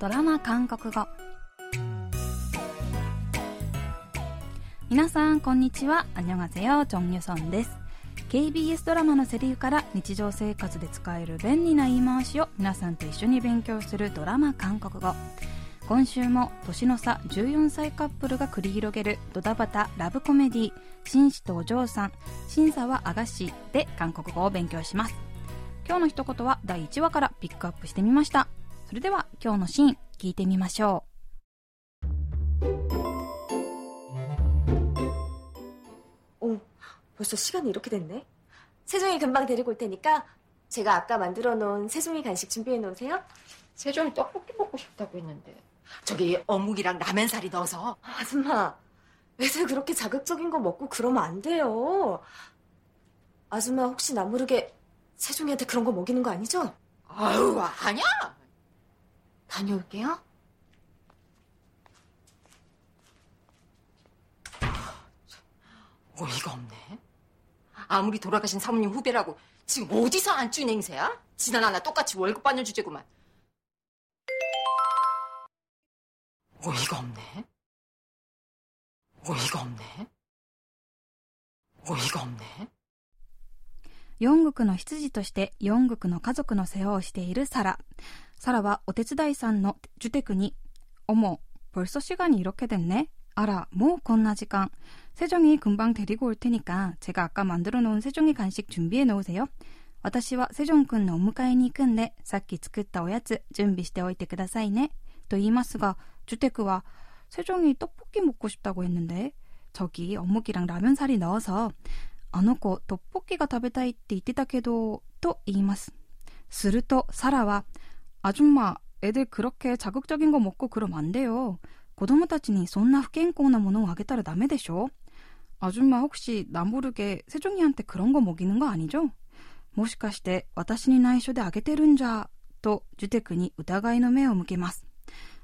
ドラマ韓国語皆さんこんにちは。アニョガゼヨチョンユソンです KBS ドラマのセリフから日常生活で使える便利な言い回しを皆さんと一緒に勉強するドラマ韓国語今週も年の差14歳カップルが繰り広げるドタバタラブコメディ紳士とお嬢さん審査はあがしで韓国語を勉強します。今日の一言は第1話からピックアップしてみました。 それでは今日のシーン聞いてみましょ오, 어, 벌써 시간이 이렇게 됐네. 세종이 금방 데리고 올 테니까 제가 아까 만들어 놓은 세종이 간식 준비해 놓으세요. 세종이 떡볶이 먹고 싶다고 했는데 저기 어묵이랑 라면사리 넣어서 아줌마, 애들 그렇게 자극적인 거 먹고 그러면 안 돼요. 아줌마 혹시 나 모르게 세종이한테 그런 거 먹이는 거 아니죠? 아유 아니야 다녀올게요. 어이가 없네 아무리 돌아가신 사모님 후배라고 지금 어디서 안쭈 냉세야? 지난 하나 똑같이 월급 받는 주제구만 어이가 없네 어이가 없네 어이가 없네 四国の執事として四国の家族の世話をしているサラ。 サラはお手伝いさんのジュテクに、어머벌써시간이이렇게됐네あら、もうこんな時間。세종이금방데리고올테니까제가아까만들어놓은세종이간식준비해놓으세요私はセジョン君のお迎えに行くんで、さっき作ったおやつ準備しておいてくださいね。と言いますが、ジュテクは、세종이떡볶이먹고싶다고했는데저기어묵이랑라면사리넣어서あの子、トッポッキが食べたいって言ってたけど、と言います。すると、サラは、 あじゅんま、애들그렇게자극적인거먹고그럼안돼요子供たちにそんな不健康なものをあげたらダメでしょあじゅんま혹시나모르게세종이한테그런거먹이는거아니죠もしかして私に内緒であげてるんじゃ、とジュテクに疑いの目を向けます。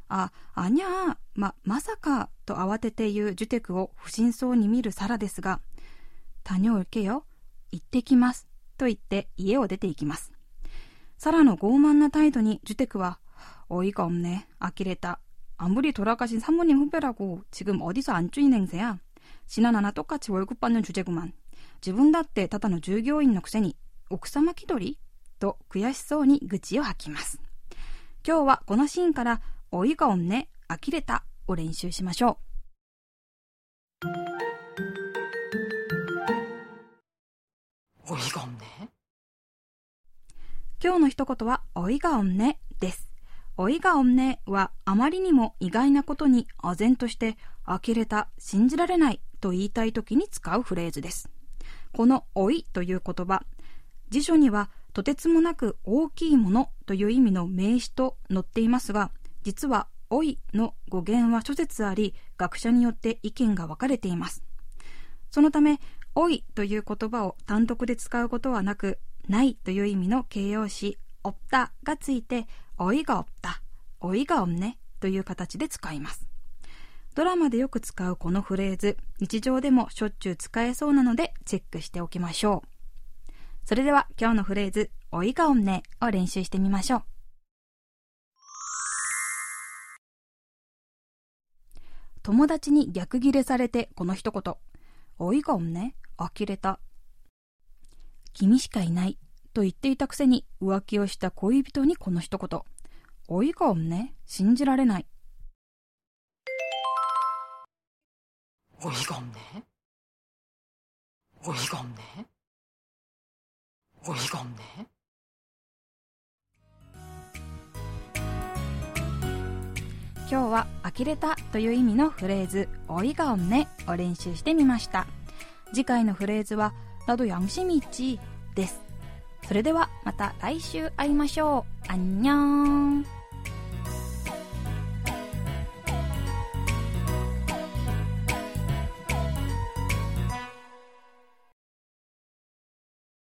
あ、あにゃー、ま、まさか、と慌てて言うジュテクを不審そうに見るサラですが、다녀올게요行ってきます。と言って家を出て行きます。 サラの傲慢な態度にジュテクは、어이가없네呆れた。아무리돌아가신사모님후배라고지금어디서안쭈인행세야지난하나똑같이월급받는주제구만自分だってただの従業員のくせに奥様気取りと悔しそうに愚痴を吐きます。今日はこのシーンから、おいがおんね、呆れたを練習しましょう。 어이가 없네. 今日の一言は、おいがおんねです。おいがおんねはあまりにも意外なことに唖然として呆れた、信じられないと言いたい時に使うフレーズです。このおいという言葉、辞書にはとてつもなく大きいものという意味の名詞と載っていますが、実はおいの語源は諸説あり、学者によって意見が分かれています。そのため、おいという言葉を単独で使うことはなく、ないという意味の形容詞、おったがついて、おいがおった、おいがおんねという形で使います。ドラマでよく使うこのフレーズ、日常でもしょっちゅう使えそうなのでチェックしておきましょう。それでは今日のフレーズ、おいがおんねを練習してみましょう。友達に逆ギレされてこの一言、おいがおんね呆れた。君しかいないと言っていたくせに浮気をした恋人にこの一言。おいがおんね信じられない。おいがおんねおいがおんねおいがおんね今日は呆れたという意味のフレーズ、おいがおんねを練習してみました。次回のフレーズは、 나도양심이있지です。それではまた来週会いましょう。あんにゃーん。